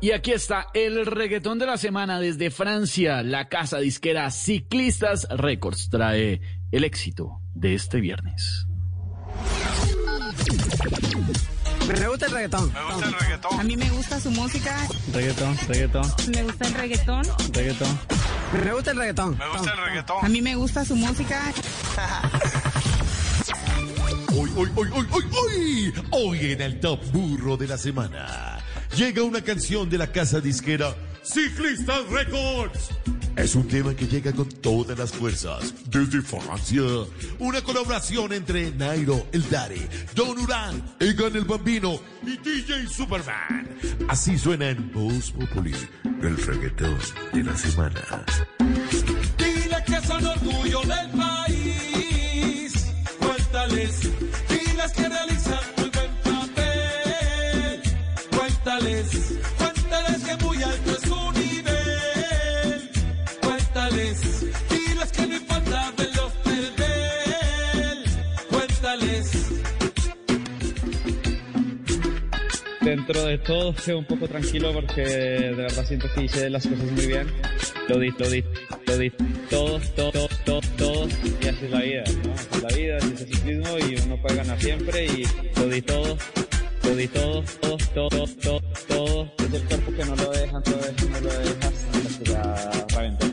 Y aquí está el reggaetón de la semana desde Francia. La casa disquera Ciclistas Records trae el éxito de este viernes. Me gusta el reggaetón. Me gusta el reggaetón. A mí me gusta su música. Reggaetón, reggaetón, Me gusta el reggaetón. reggaetón. Me gusta el reggaetón. Me gusta el A reggaetón. mí me gusta su música. Hoy, hoy, hoy, hoy, hoy, hoy, hoy en el top burro de la semana. Llega una canción de la casa disquera Ciclistas Records. Es un tema que llega con todas las fuerzas desde Francia. Una colaboración entre Nairo, el Daddy, Don Urán, Egan el Bambino y DJ Superman. Así suena en Voz Populi, el reggaetón de la semana. Dile que son orgullo del país. Cuéntales, diles que Cuéntales, que muy alto es su nivel. Cuéntales, diles que no importa verlos perder. Cuéntales. dentro de todo fue un poco tranquilo porque de verdad siento que hice las cosas muy bien. Lo di, lo di, lo di todo, todo, todo, todo, y así es la vida, ¿no? Así es la vida, así es el ciclismo y uno puede ganar siempre y lo di todo, todo, todo, todo, todo, todo. Es el cuerpo que no lo deja, no lo deja, no lo deja, hasta que ya reventó.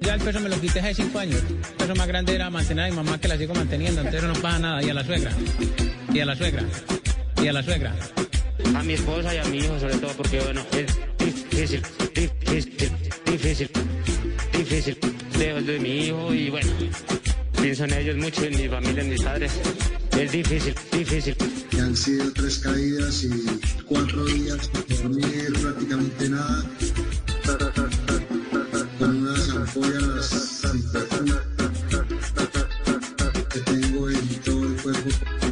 Ya el peso me lo quité hace cinco años. El peso más grande era mantener a mi mamá que la sigo manteniendo. Entonces no pasa nada. Y a la suegra. Y a la suegra. Y a la suegra. A mi esposa y a mi hijo sobre todo porque bueno, es difícil, difícil, difícil, difícil. Lejos de mi hijo y bueno, pienso en ellos mucho, en mi familia, en mis padres. Es difícil, difícil. que han sido tres caídas y cuatro días sin dormir prácticamente nada, con unas ampollas que tengo en todo el cuerpo.